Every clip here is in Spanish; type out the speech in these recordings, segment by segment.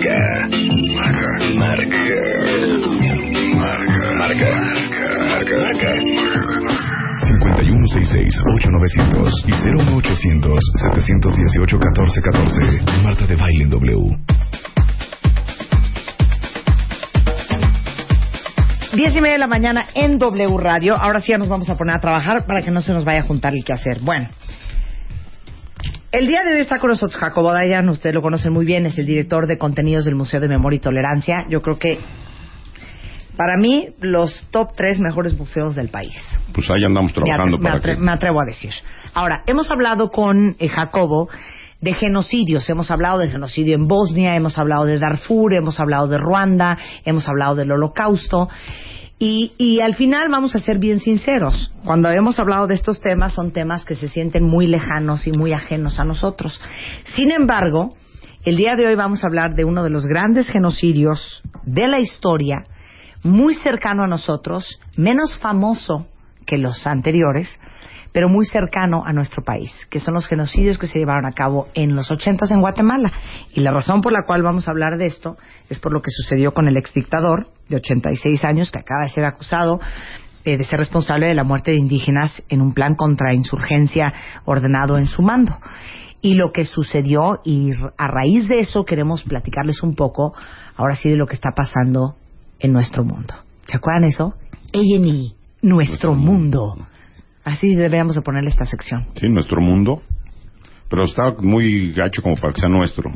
Marca. Marca. Marca. Marca. Marca. Marca. 5166-8900 y 01800-718-1414. Marta de Baile en W. 10 y media de la mañana en W Radio. Ahora sí ya nos vamos a poner a trabajar para que no se nos vaya a juntar el que hacer. Bueno, el día de hoy está con nosotros Jacobo Dayan, usted lo conoce muy bien, es el director de contenidos del Museo de Memoria y Tolerancia. Yo creo que para mí los top tres mejores museos del país. Pues ahí andamos trabajando me, para atre- que... me atrevo a decir. Ahora, hemos hablado con eh, Jacobo de genocidios. Hemos hablado de genocidio en Bosnia, hemos hablado de Darfur, hemos hablado de Ruanda, hemos hablado del Holocausto. Y, y al final vamos a ser bien sinceros. Cuando hemos hablado de estos temas, son temas que se sienten muy lejanos y muy ajenos a nosotros. Sin embargo, el día de hoy vamos a hablar de uno de los grandes genocidios de la historia, muy cercano a nosotros, menos famoso que los anteriores, pero muy cercano a nuestro país, que son los genocidios que se llevaron a cabo en los ochentas en Guatemala. Y la razón por la cual vamos a hablar de esto es por lo que sucedió con el exdictador de 86 años que acaba de ser acusado eh, de ser responsable de la muerte de indígenas en un plan contra insurgencia ordenado en su mando. Y lo que sucedió, y a raíz de eso queremos platicarles un poco, ahora sí, de lo que está pasando en nuestro mundo. ¿Se acuerdan eso? A&E, nuestro mundo. Así deberíamos de ponerle esta sección. Sí, nuestro mundo. Pero está muy gacho como para que sea nuestro.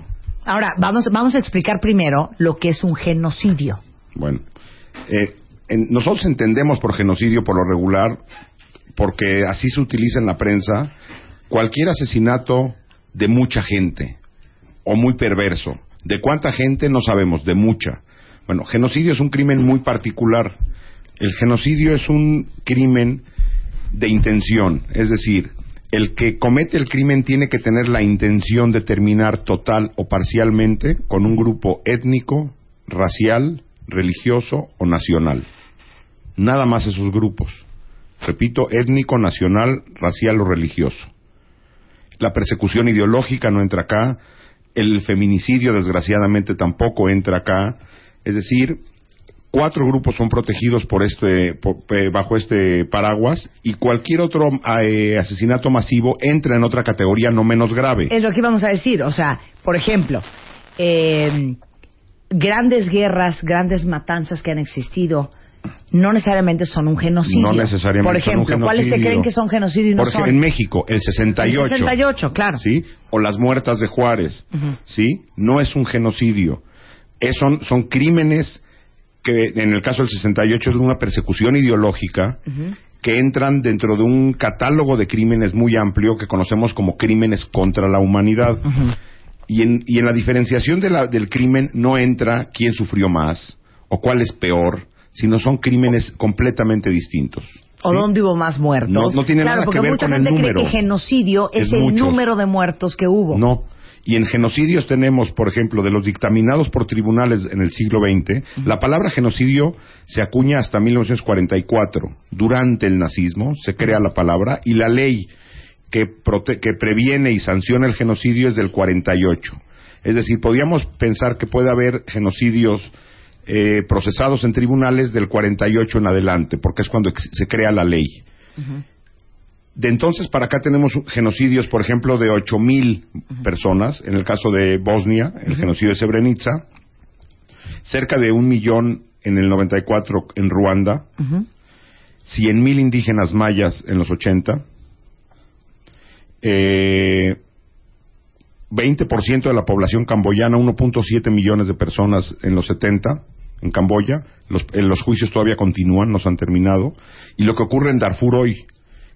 Ahora, vamos, vamos a explicar primero lo que es un genocidio. Bueno, eh, en- nosotros entendemos por genocidio, por lo regular, porque así se utiliza en la prensa, cualquier asesinato de mucha gente o muy perverso. ¿De cuánta gente? No sabemos, de mucha. Bueno, genocidio es un crimen muy particular. El genocidio es un crimen de intención, es decir, el que comete el crimen tiene que tener la intención de terminar total o parcialmente con un grupo étnico, racial, religioso o nacional. Nada más esos grupos. Repito, étnico, nacional, racial o religioso. La persecución ideológica no entra acá, el feminicidio desgraciadamente tampoco entra acá, es decir, cuatro grupos son protegidos por este eh, bajo este paraguas y cualquier otro eh, asesinato masivo entra en otra categoría no menos grave. Es lo que íbamos a decir. O sea, por ejemplo, eh, grandes guerras, grandes matanzas que han existido, no necesariamente son un genocidio. No necesariamente Por son un ejemplo, ¿cuáles se creen que son genocidio y no Por ejemplo, son? en México, el 68. El 68, claro. ¿Sí? O las muertas de Juárez. ¿Sí? No es un genocidio. Es- son, son crímenes que, en el caso del 68, es una persecución ideológica que entran dentro de un catálogo de crímenes muy amplio que conocemos como crímenes contra la humanidad. Y en, y en la diferenciación de la- del crimen no entra quién sufrió más o cuál es peor, sino son crímenes completamente distintos. ¿O ¿sí? dónde hubo más muertos? No- no tiene claro, nada que ver mucha con el gente número. cree que genocidio es, Es el muchos. número de muertos que hubo. No. Y en genocidios tenemos, por ejemplo, de los dictaminados por tribunales en el siglo XX, la palabra genocidio se acuña hasta 1944. Durante el nazismo se crea la palabra y la ley que, prote- que previene y sanciona el genocidio es del 48. Es decir, podríamos pensar que puede haber genocidios eh, procesados en tribunales del 48 en adelante, porque es cuando se crea la ley. De entonces para acá tenemos genocidios, por ejemplo, de 8.000 personas, en el caso de Bosnia, el genocidio de Srebrenica, cerca de un millón en el 94 en Ruanda, Ujú. 100.000 indígenas mayas en los 80, eh, 20% de la población camboyana, 1.7 millones de personas en los 70 en Camboya. Los, eh, los juicios todavía continúan, no se han terminado. Y lo que ocurre en Darfur hoy,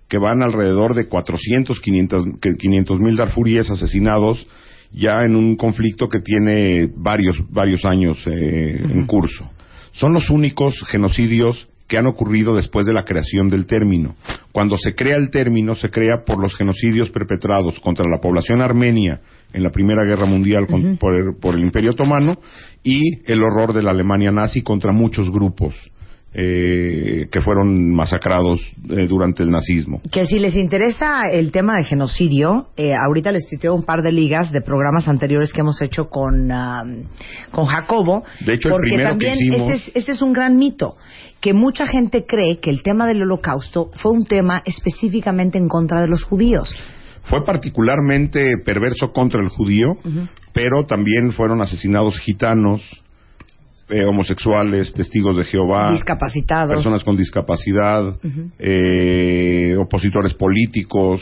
que van alrededor de 400, 500 mil darfuríes asesinados ya en un conflicto que tiene varios, varios años eh, en curso. Son los únicos genocidios que han ocurrido después de la creación del término. Cuando se crea el término, se crea por los genocidios perpetrados contra la población armenia en la Primera Guerra Mundial con- por, el, por el Imperio Otomano y el horror de la Alemania nazi contra muchos grupos eh, que fueron masacrados eh, durante el nazismo. Que si les interesa el tema de genocidio, eh, ahorita les cité un par de ligas de programas anteriores que hemos hecho con, con Jacobo. De hecho, el porque primero que también hicimos- ese, es, ese es un gran mito, que mucha gente cree que el tema del holocausto fue un tema específicamente en contra de los judíos. Fue particularmente perverso contra el judío, pero también fueron asesinados gitanos, eh, homosexuales, testigos de Jehová, discapacitados. personas con discapacidad, eh, opositores políticos,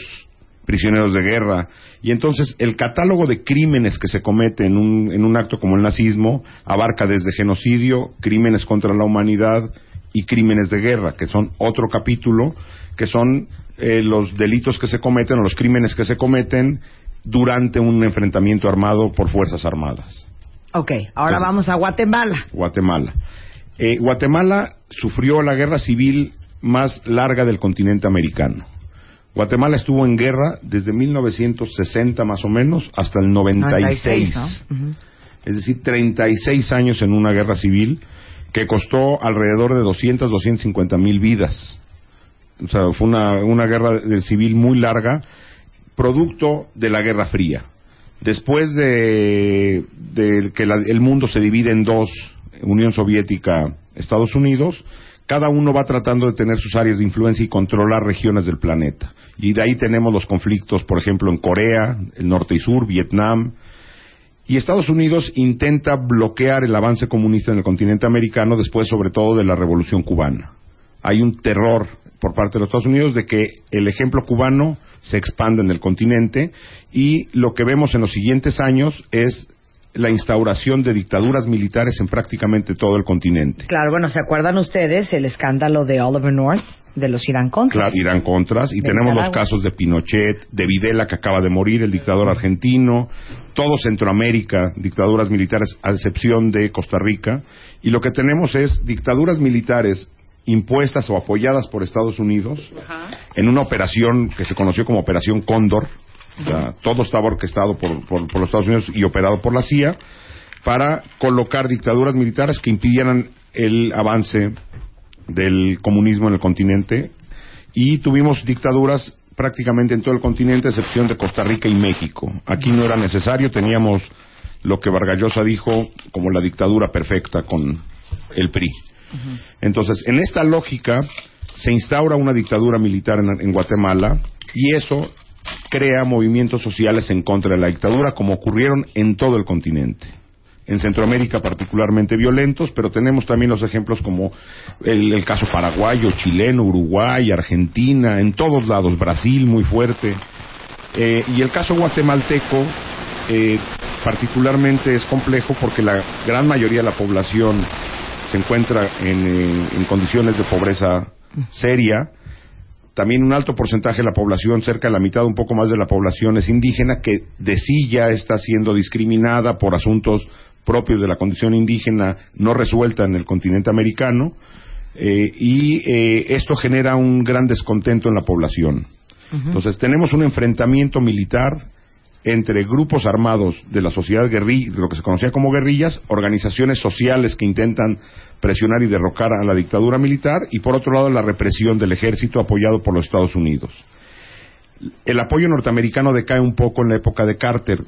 prisioneros de guerra. Y entonces el catálogo de crímenes que se comete en un, en un acto como el nazismo abarca desde genocidio, crímenes contra la humanidad y crímenes de guerra, que son otro capítulo, que son eh, los delitos que se cometen o los crímenes que se cometen durante un enfrentamiento armado por Fuerzas Armadas. Ok, ahora Entonces- vamos a Guatemala. Guatemala. Eh, Guatemala sufrió la guerra civil más larga del continente americano. Guatemala estuvo en guerra desde 1960 más o menos hasta el 96. 96, ¿no? Ujú. Es decir, 36 años en una guerra civil que costó alrededor de 200, 250 mil vidas. O sea, fue una, una guerra civil muy larga, producto de la Guerra Fría. Después de, que la- el mundo se divide en dos, Unión Soviética, Estados Unidos, cada uno va tratando de tener sus áreas de influencia y controlar regiones del planeta. Y de ahí tenemos los conflictos, por ejemplo, en Corea, el norte y sur, Vietnam, y Estados Unidos intenta bloquear el avance comunista en el continente americano después sobre todo de la revolución cubana. Hay un terror por parte de los Estados Unidos de que el ejemplo cubano se expanda en el continente y lo que vemos en los siguientes años es la instauración de dictaduras militares en prácticamente todo el continente. Claro, bueno, ¿se acuerdan ustedes el escándalo de Oliver North, de los Irán Contras? Claro, Irán Contras, y De tenemos los casos de Pinochet, de Videla, que acaba de morir, el dictador argentino, todo Centroamérica, dictaduras militares, a excepción de Costa Rica, y lo que tenemos es dictaduras militares impuestas o apoyadas por Estados Unidos en una operación que se conoció como Operación Cóndor, o sea, todo estaba orquestado por, por- por los Estados Unidos y operado por la CIA, para colocar dictaduras militares que impidieran el avance del comunismo en el continente y tuvimos dictaduras prácticamente en todo el continente, a excepción de Costa Rica y México. Aquí no era necesario, teníamos lo que Vargallosa dijo como la dictadura perfecta con el PRI. Entonces, en esta lógica, se instaura una dictadura militar en, Guatemala y eso crea movimientos sociales en contra de la dictadura, como ocurrieron en todo el continente. En Centroamérica particularmente violentos, pero tenemos también los ejemplos como el, el caso paraguayo, chileno, Uruguay, Argentina, en todos lados, Brasil muy fuerte. Eh, y el caso guatemalteco eh, particularmente es complejo porque la gran mayoría de la población se encuentra en, eh, en condiciones de pobreza seria. También un alto porcentaje de la población, cerca de la mitad, un poco más de la población es indígena, que de sí ya está siendo discriminada por asuntos propios de la condición indígena no resuelta en el continente americano. eh, y eh, esto genera un gran descontento en la población. Entonces tenemos un enfrentamiento militar entre grupos armados de la sociedad guerrilla, de lo que se conocía como guerrillas, organizaciones sociales que intentan presionar y derrocar a la dictadura militar y por otro lado la represión del ejército apoyado por los Estados Unidos. El apoyo norteamericano decae un poco en la época de Carter,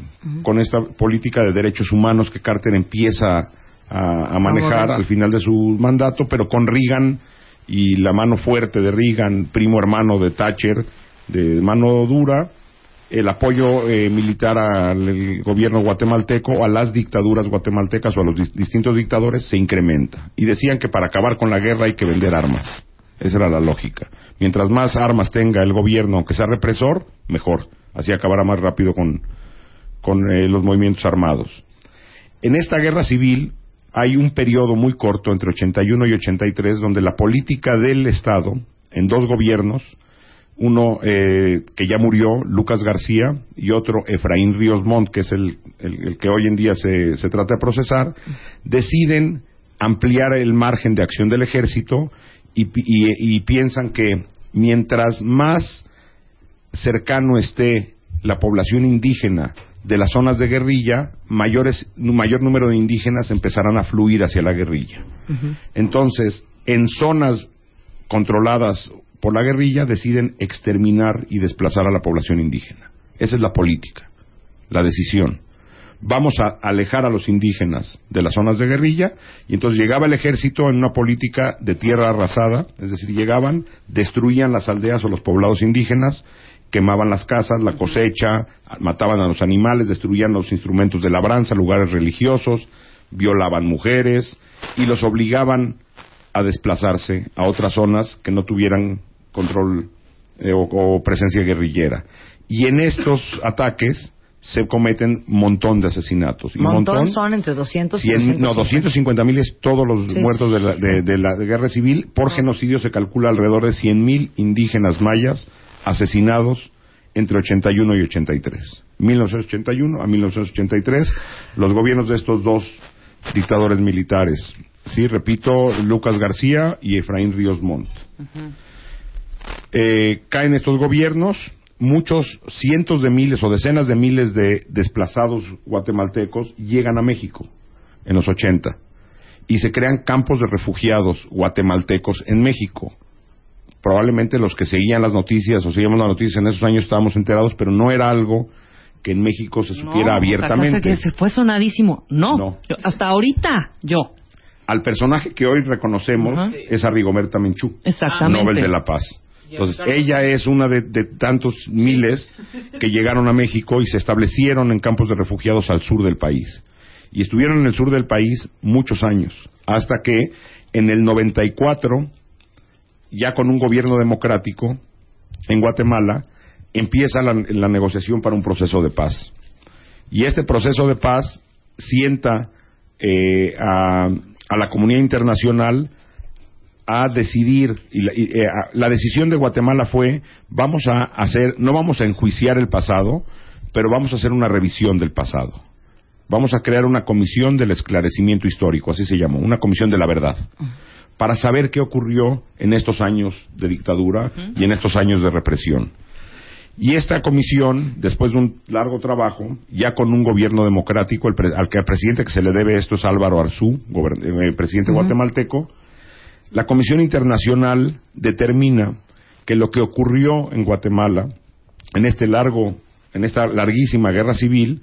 con esta política de derechos humanos que Carter empieza a, a manejar al final de su mandato, pero con Reagan y la mano fuerte de Reagan, primo hermano de Thatcher, de mano dura, el apoyo eh, militar al gobierno guatemalteco, a las dictaduras guatemaltecas o a los dis- distintos dictadores se incrementa. Y decían que para acabar con la guerra hay que vender armas. Esa era la lógica. Mientras más armas tenga el gobierno, aunque sea represor, mejor. Así acabará más rápido con, con eh, los movimientos armados. En esta guerra civil hay un periodo muy corto entre 81 y 83 donde la política del Estado, en dos gobiernos, uno eh, que ya murió, Lucas García, y otro, Efraín Ríos Montt, que es el, el- el que hoy en día se, se trata de procesar, deciden ampliar el margen de acción del ejército y, pi- y- y piensan que mientras más cercano esté la población indígena de las zonas de guerrilla, mayores, mayor número de indígenas empezarán a fluir hacia la guerrilla. Entonces, en zonas controladas por la guerrilla deciden exterminar y desplazar a la población indígena. Esa es la política, la decisión. Vamos a alejar a los indígenas de las zonas de guerrilla y entonces llegaba el ejército en una política de tierra arrasada, es decir, llegaban, destruían las aldeas o los poblados indígenas, quemaban las casas, la cosecha, mataban a los animales, destruían los instrumentos de labranza, lugares religiosos, violaban mujeres y los obligaban a desplazarse a otras zonas que no tuvieran control eh, o, o presencia guerrillera. Y en estos ataques se cometen un montón de asesinatos. Y Montón, son entre 200 y 100, no, 250. 250 mil es todos los Sí. muertos de la, de- de la guerra civil. Por genocidio se calcula alrededor de 100 mil indígenas mayas asesinados entre 81 y 83. 1981 a 1983, los gobiernos de estos dos dictadores militares. Sí, repito, Lucas García y Efraín Ríos Montt. Eh, caen estos gobiernos, muchos cientos de miles o decenas de miles de desplazados guatemaltecos llegan a México en los 80 y se crean campos de refugiados guatemaltecos en México. Probablemente los que seguían las noticias o seguíamos las noticias en esos años estábamos enterados, pero no era algo que en México se supiera No, abiertamente. o sea, que se fue sonadísimo. No, No. Yo- hasta ahorita yo. Al personaje que hoy reconocemos es a Rigoberta Menchú. Exactamente. Nobel de la Paz. Entonces, ella es una de, de tantos miles que llegaron a México y se establecieron en campos de refugiados al sur del país. Y estuvieron en el sur del país muchos años, hasta que en el 94, ya con un gobierno democrático en Guatemala, empieza la, la negociación para un proceso de paz. Y este proceso de paz sienta eh, a, a la comunidad internacional a decidir y la, y, eh, a- la decisión de Guatemala fue vamos a hacer no vamos a enjuiciar el pasado pero vamos a hacer una revisión del pasado. Vamos a crear una comisión del esclarecimiento histórico así se llamó una comisión de la verdad para saber qué ocurrió en estos años de dictadura y en estos años de represión. Y esta comisión, después de un largo trabajo, ya con un gobierno democrático, el pre- al que al presidente que se le debe esto es Álvaro Arzú, gober- eh, presidente guatemalteco, la Comisión Internacional determina que lo que ocurrió en Guatemala, en este largo, en esta larguísima guerra civil,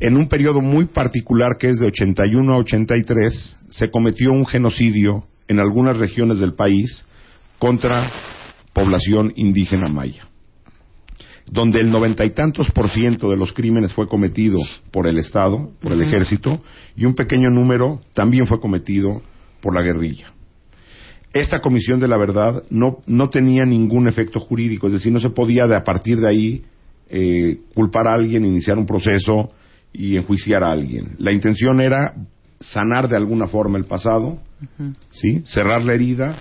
en un periodo muy particular que es de 81 a 83, se cometió un genocidio en algunas regiones del país contra población indígena maya donde el noventa y tantos por ciento de los crímenes fue cometido por el Estado, por el ejército, y un pequeño número también fue cometido por la guerrilla. Esta comisión de la verdad no, no tenía ningún efecto jurídico, es decir, no se podía de a partir de ahí eh, culpar a alguien, iniciar un proceso y enjuiciar a alguien. La intención era sanar de alguna forma el pasado, ¿sí? cerrar la herida,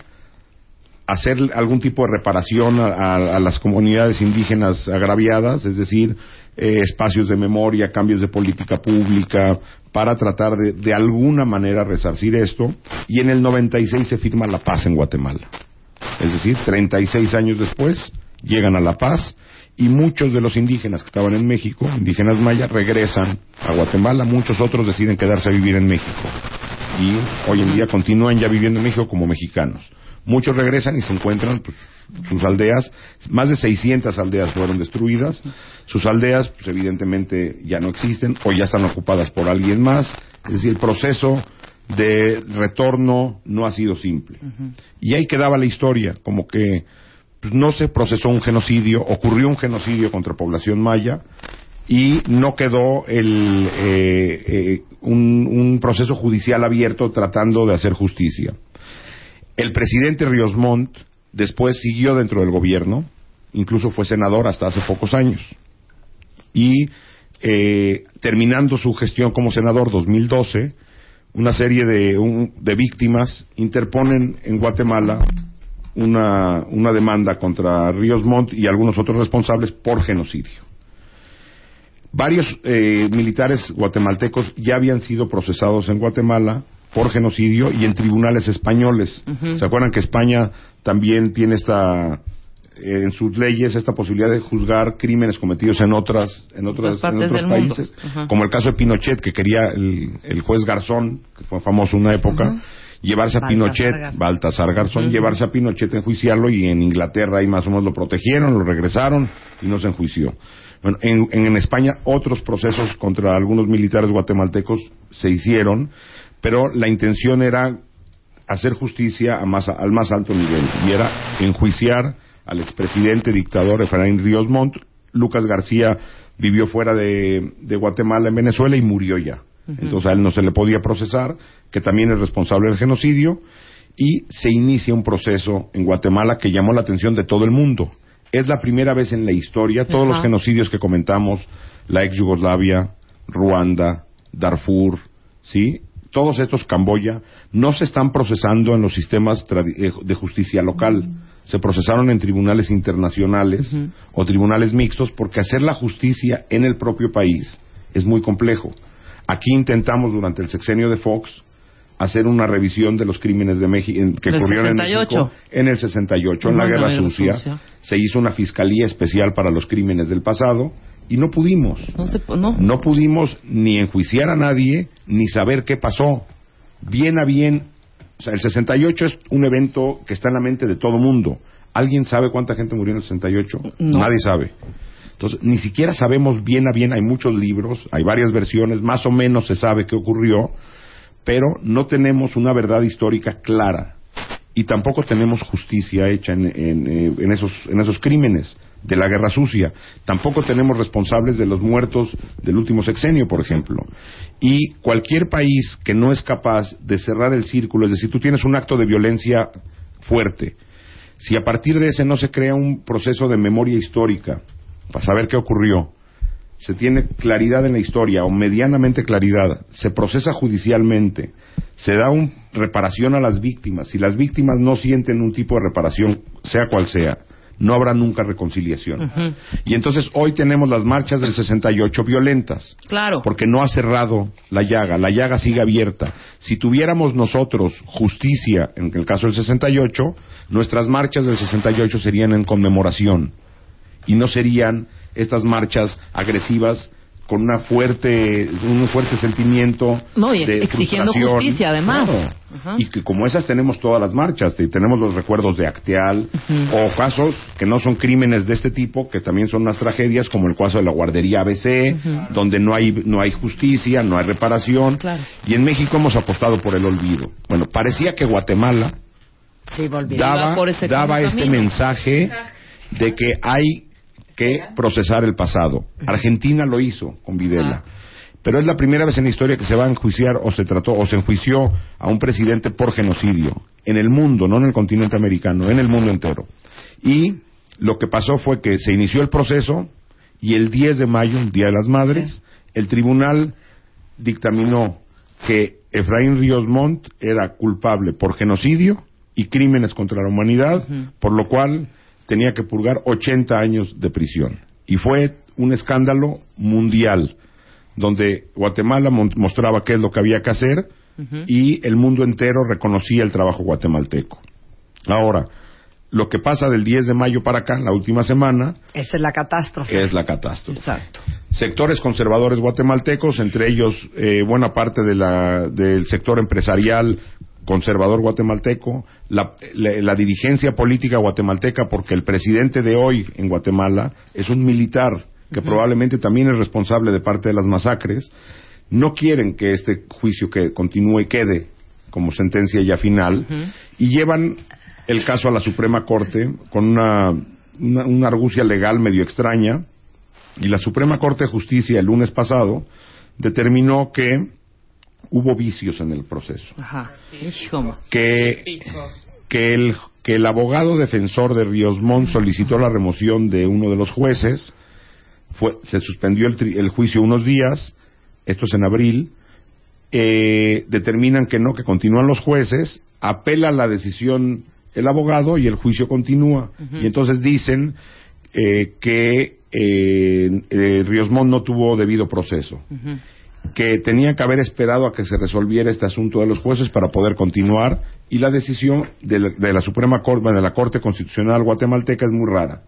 hacer algún tipo de reparación a, a- a las comunidades indígenas agraviadas, es decir, eh, espacios de memoria, cambios de política pública, para tratar de, de alguna manera resarcir esto. Y en el 96 se firma la paz en Guatemala. Es decir, 36 años después llegan a la paz y muchos de los indígenas que estaban en México, indígenas mayas, regresan a Guatemala, muchos otros deciden quedarse a vivir en México y hoy en día continúan ya viviendo en México como mexicanos. Muchos regresan y se encuentran pues, sus aldeas, más de 600 aldeas fueron destruidas, sus aldeas pues, evidentemente ya no existen o ya están ocupadas por alguien más, es decir, el proceso de retorno no ha sido simple. Y ahí quedaba la historia, como que pues, no se procesó un genocidio, ocurrió un genocidio contra población maya y no quedó el, eh, eh, un, un proceso judicial abierto tratando de hacer justicia. El presidente Ríos Montt después siguió dentro del gobierno, incluso fue senador hasta hace pocos años. Y eh, terminando su gestión como senador 2012, una serie de, un- de víctimas interponen en Guatemala una, demanda contra Ríos Montt y algunos otros responsables por genocidio. Varios eh, militares guatemaltecos ya habían sido procesados en Guatemala por genocidio y en tribunales españoles. ¿Se acuerdan que España también tiene esta eh, en sus leyes esta posibilidad de juzgar crímenes cometidos en otras en otras en otros países, como el caso de Pinochet que quería el, el juez Garzón, que fue famoso una época, llevarse a Baltasar Pinochet, Garzón. Baltasar Garzón, llevarse a Pinochet, enjuiciarlo y en Inglaterra ahí más o menos lo protegieron, lo regresaron y no se enjuició. Bueno, en, en España otros procesos contra algunos militares guatemaltecos se hicieron, pero la intención era hacer justicia a más- al más alto nivel y era enjuiciar al expresidente dictador Efraín Ríos Montt. Lucas García vivió fuera de, de Guatemala en Venezuela y murió ya. Entonces a él no se le podía procesar, que también es responsable del genocidio, y se inicia un proceso en Guatemala que llamó la atención de todo el mundo. Es la primera vez en la historia, todos los genocidios que comentamos, la ex Yugoslavia, Ruanda, Darfur, ¿sí? Todos estos, Camboya, no se están procesando en los sistemas eh, de justicia local. Se procesaron en tribunales internacionales o tribunales mixtos porque hacer la justicia en el propio país es muy complejo. Aquí intentamos durante el sexenio de Fox hacer una revisión de los crímenes de México que ocurrieron en 68. México en el 68, en la Guerra la Guerra Sucia. Sucia. Se hizo una fiscalía especial para los crímenes del pasado y no pudimos. No se, no. No pudimos ni enjuiciar a nadie ni saber qué pasó. Bien a bien, o sea, el 68 es un evento que está en la mente de todo mundo. ¿Alguien sabe cuánta gente murió en el 68? No. Nadie sabe. Entonces, ni siquiera sabemos bien a bien, hay muchos libros, hay varias versiones, más o menos se sabe qué ocurrió, pero no tenemos una verdad histórica clara y tampoco tenemos justicia hecha en, en, eh, en esos, en esos crímenes de la guerra sucia. Tampoco tenemos responsables de los muertos del último sexenio, por ejemplo. Y cualquier país que no es capaz de cerrar el círculo, es decir, tú tienes un acto de violencia fuerte, si a partir de ese no se crea un proceso de memoria histórica para saber qué ocurrió, se tiene claridad en la historia o medianamente claridad, se procesa judicialmente, se da una reparación a las víctimas. Si las víctimas no sienten un tipo de reparación, sea cual sea, no habrá nunca reconciliación. Y entonces hoy tenemos las marchas del 68 violentas. Claro. Porque no ha cerrado la llaga, la llaga sigue abierta. Si tuviéramos nosotros justicia, en el caso del 68, nuestras marchas del 68 serían en conmemoración y no serían estas marchas agresivas con una fuerte, un fuerte sentimiento No, y de exigiendo frustración. justicia, además. Claro. Y que como esas tenemos todas las marchas, te- tenemos los recuerdos de Acteal, o casos que no son crímenes de este tipo, que también son unas tragedias, como el caso de la guardería ABC, donde no hay, no hay justicia, no hay reparación. Claro. Y en México hemos apostado por el olvido. Bueno, parecía que Guatemala Sí, daba, por ese daba camino. este mensaje de que hay que procesar el pasado. Argentina lo hizo con Videla. Pero es la primera vez en la historia que se va a enjuiciar o se trató o se enjuició a un presidente por genocidio en el mundo, no en el continente americano, en el mundo entero. Y lo que pasó fue que se inició el proceso y el 10 de mayo, el Día de las Madres, el tribunal dictaminó que Efraín Ríos Montt era culpable por genocidio y crímenes contra la humanidad, por lo cual tenía que purgar 80 años de prisión. Y fue un escándalo mundial, donde Guatemala mostraba qué es lo que había que hacer y el mundo entero reconocía el trabajo guatemalteco. Ahora, lo que pasa del 10 de mayo para acá, la última semana, Esa es la catástrofe. es la catástrofe Exacto. sectores conservadores guatemaltecos, entre ellos eh, buena parte de la- del sector empresarial conservador guatemalteco, la, la- la dirigencia política guatemalteca, porque el presidente de hoy en Guatemala es un militar que probablemente también es responsable de parte de las masacres, no quieren que este juicio que continúe y quede como sentencia ya final. Y llevan el caso a la Suprema Corte con una, una, una argucia legal medio extraña. Y la Suprema Corte de Justicia el lunes pasado determinó que hubo vicios en el proceso, Ajá. Que, que, el, que el abogado defensor de Ríos Montt solicitó la remoción de uno de los jueces, fue, se suspendió el, tri- el juicio unos días, esto es en abril, eh, determinan que no, que continúan los jueces, apela la decisión el abogado y el juicio continúa. Y entonces dicen eh, que eh, eh, Ríos Montt no tuvo debido proceso, que tenía que haber esperado a que se resolviera este asunto de los jueces para poder continuar y la decisión de la, de la Suprema Corte, de la Corte Constitucional guatemalteca es muy rara.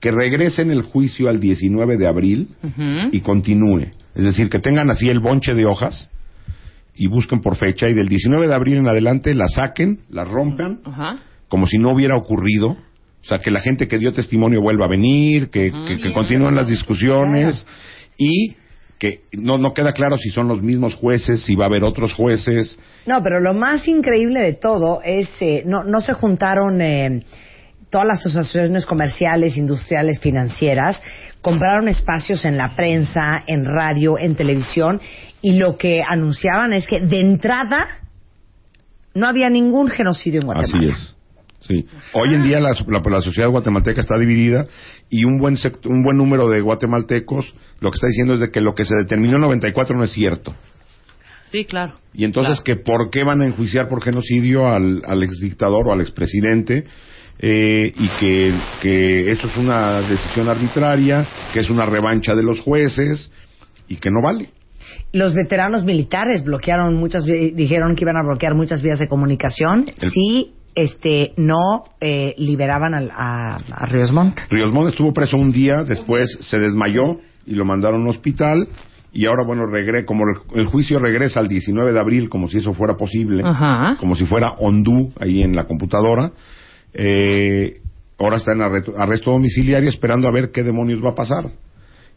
Que regresen el juicio al 19 de abril y continúe. Es decir, que tengan así el bonche de hojas y busquen por fecha y del 19 de abril en adelante la saquen, la rompan, como si no hubiera ocurrido. O sea, que la gente que dio testimonio vuelva a venir, que, que- que continúen las discusiones y que no, no queda claro si son los mismos jueces, si va a haber otros jueces. No, pero lo más increíble de todo es, eh, no, no se juntaron eh, todas las asociaciones comerciales, industriales, financieras, compraron espacios en la prensa, en radio, en televisión, y lo que anunciaban es que de entrada no había ningún genocidio en Guatemala. Así es. Sí. Hoy en día la, la- la sociedad guatemalteca está dividida y un buen sect- un buen número de guatemaltecos lo que está diciendo es de que lo que se determinó en 94 no es cierto. Sí, claro. Y entonces Claro. que por qué van a enjuiciar por genocidio al, al exdictador o al expresidente eh, y que, que eso es una decisión arbitraria, que es una revancha de los jueces y que no vale. Los veteranos militares bloquearon muchas, dijeron que iban a bloquear muchas vías de comunicación El- si este, no eh, liberaban al- a, a Ríos Montt. Ríos Montt estuvo preso un día, después se desmayó y lo mandaron a un hospital y ahora, bueno, regre como el, el juicio regresa al 19 de abril, como si eso fuera posible, Ajá. como si fuera ondú ahí en la computadora, eh, ahora está en arresto domiciliario esperando a ver qué demonios va a pasar.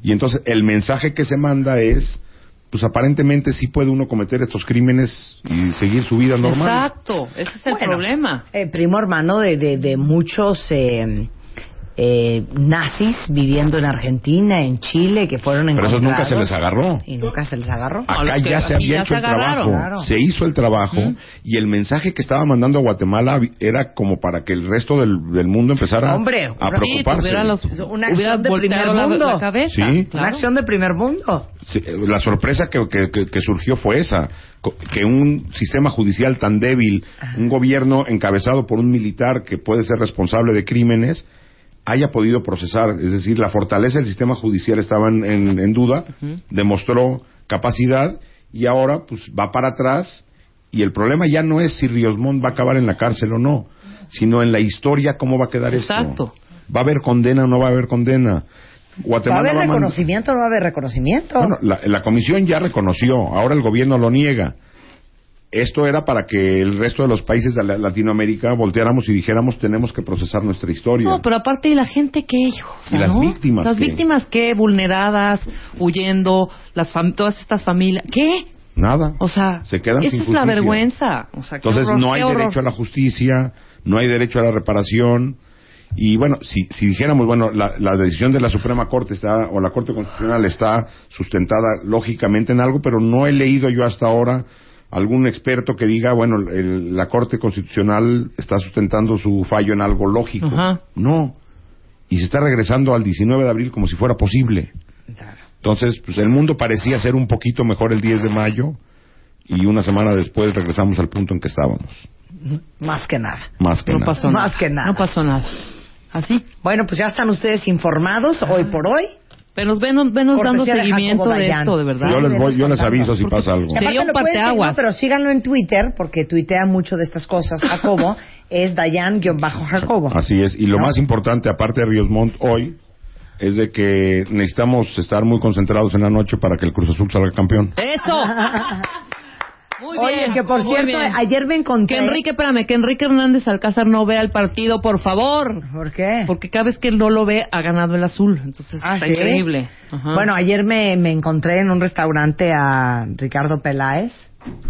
Y entonces el mensaje que se manda es, pues aparentemente sí puede uno cometer estos crímenes y seguir su vida normal. Exacto. Ese es el Bueno, problema. eh, primo hermano de, de, de muchos eh, eh, nazis viviendo en Argentina, en Chile, que fueron Pero encontrados. esos nunca se les agarró. Y nunca se les agarró. Acá que ya se había ya hecho se el trabajo, claro. se hizo el trabajo y el mensaje que estaba mandando a Guatemala era como para que el resto del, del mundo empezara Hombre, a preocuparse. Los, Una acción de primer mundo. la cabeza. Sí. Una acción de primer mundo. Sí, la sorpresa que, que- surgió fue esa, co- que un sistema judicial tan débil, un gobierno encabezado por un militar que puede ser responsable de crímenes, haya podido procesar. Es decir, la fortaleza del sistema judicial estaba en, en- en duda, demostró capacidad y ahora pues va para atrás y el problema ya no es si Ríos Montt va a acabar en la cárcel o no, sino en la historia cómo va a quedar Exacto. esto. ¿Va a haber condena o no va a haber condena? ¿Va a Guatemala haber va a man- reconocimiento o no va a haber reconocimiento? bueno, la, la comisión ya reconoció, ahora el gobierno lo niega. Esto era para que el resto de los países de la- Latinoamérica volteáramos y dijéramos tenemos que procesar nuestra historia. No, pero aparte, ¿y la gente qué, hijo? ¿Y las víctimas Las víctimas qué, vulneradas, huyendo, las fam- todas estas familias, ¿qué? Nada. O sea, Se quedan esa sin es la justicia. vergüenza. O sea, Entonces horror, no hay derecho a la justicia, no hay derecho a la reparación. Y bueno, si, si dijéramos, bueno, la, la decisión de la Suprema Corte está, o la Corte Constitucional está sustentada lógicamente en algo, pero no he leído yo hasta ahora algún experto que diga, bueno, el- la Corte Constitucional está sustentando su fallo en algo lógico. Ajá. No. Y se está regresando al 19 de abril como si fuera posible. Entonces, pues el mundo parecía ser un poquito mejor el 10 de mayo y una semana después regresamos al punto en que estábamos. Más que nada. Más que No nada. pasó Más nada. que nada. No pasó nada. Así. Bueno, pues ya están ustedes informados hoy por hoy. Pero venos, venos dando de seguimiento de Dayan. esto, de verdad. Yo les, voy, yo les contando. aviso si pasa algo. Sería un parteaguas. no, pero síganlo en Twitter, porque tuitea mucho de estas cosas. Jacobo es Dayan-Jacobo. Así es. Y lo ¿No? más importante, aparte de Ríos Montt hoy, es de que necesitamos estar muy concentrados en la noche para que el Cruz Azul salga campeón. ¡Eso! Muy Oye, bien. que por muy cierto, bien. ayer me encontré... Que Enrique, espérame, que Enrique Hernández Alcázar no vea el partido, por favor. ¿Por qué? Porque cada vez que él no lo ve, ha ganado el azul. Entonces, Ah, está ¿sí? increíble. Ajá. Bueno, ayer me, me encontré en un restaurante a Ricardo Peláez.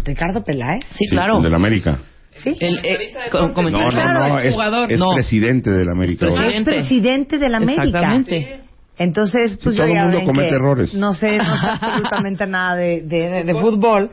¿Ricardo Peláez? sí, claro. El del América. Sí. El, eh, No, no, no. Es, jugador. es no. presidente del América. hoy. Ah, es presidente. presidente de la América. Exactamente. Entonces, pues Sí, yo todo ya el mundo comete errores. No sé, no sé absolutamente nada de, de, de- de fútbol.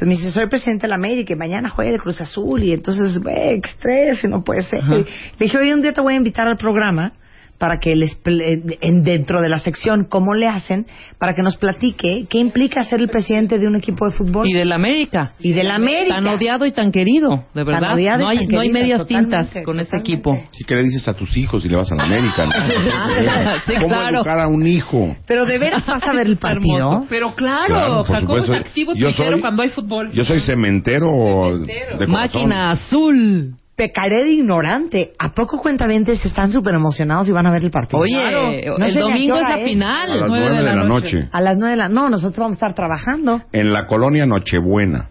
Entonces me dice, soy presidente de la América y mañana juega el Cruz Azul. Y entonces, qué estrés, y no puede ser. Le dije, oye, un día te voy a invitar al programa para que les pl- en, dentro de la sección cómo le hacen para que nos platique qué implica ser el presidente de un equipo de fútbol Y del América. y de la América. Tan odiado y tan querido, de verdad. odiado y no, hay, tan no hay querido, medias tintas con ese totalmente. equipo. Sí, que le dices a tus hijos si le vas a la América? ¿no? Sí, ¿Cómo claro. educar a un hijo? Pero de veras vas a ver el partido. Pero claro, Claro, Jacobo es activo Yo soy- cuando hay fútbol. Yo soy cementero, de corazón. Máquina azul. Pecaré de ignorante. ¿A poco cuentavientes están súper emocionados y van a ver el partido? Oye, No el domingo es la es. final. A las nueve de la noche. A las nueve de la... No, nosotros vamos a estar trabajando. En la colonia Nochebuena.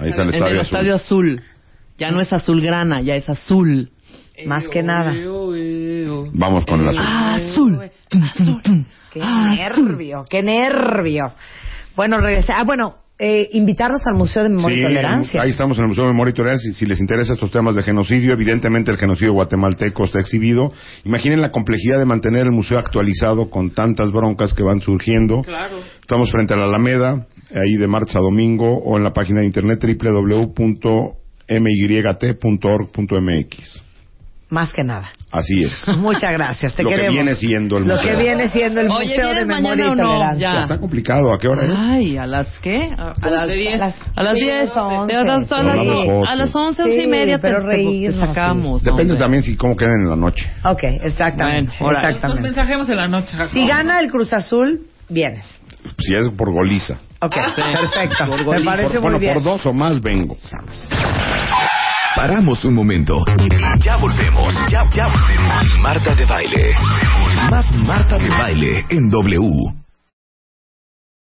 Ahí está el En estadio el azul. estadio azul. Ya no es azulgrana, ya es azul. Más que nada. Vamos con el azul. Azul. Qué nervio, qué nervio. Bueno, regresa. Ah, bueno, eh, invitarlos al Museo de Memoria y Sí, Tolerancia. ahí estamos en el Museo de Memoria y Tolerancia. Si, si les interesa estos temas de genocidio, evidentemente el genocidio guatemalteco está exhibido. Imaginen la complejidad de mantener el museo actualizado con tantas broncas que van surgiendo. Claro. Estamos frente a la Alameda, ahí de martes a domingo, o en la página de internet www.myt.org.mx. Más que nada. Así es. Muchas gracias, te Lo que queremos. viene siendo el Lo museo. que viene siendo el Oye, Museo de ¿vienes Memoria mañana y o no? Tolerancia. Ya. Está complicado. ¿A qué hora es? Ay, ¿a las qué? A, las de 10. las- A las sí, 10. once, A las, a las, sí. a las 11, 11 y Sí, media te, pero te- reírnos, te sacamos. Depende hombre. también si cómo queden en la noche. Ok, exactamente. Bueno, órale. Nos exactamente. mensajemos en la noche. Jacob. Si gana el Cruz Azul, vienes. Si es por goliza. Ok, Sí. perfecto. Por Me gol- parece Por- muy bueno, bien. por dos o más vengo. Paramos un momento ya volvemos. Ya, ya volvemos. Marta de baile. Más Marta de baile en W.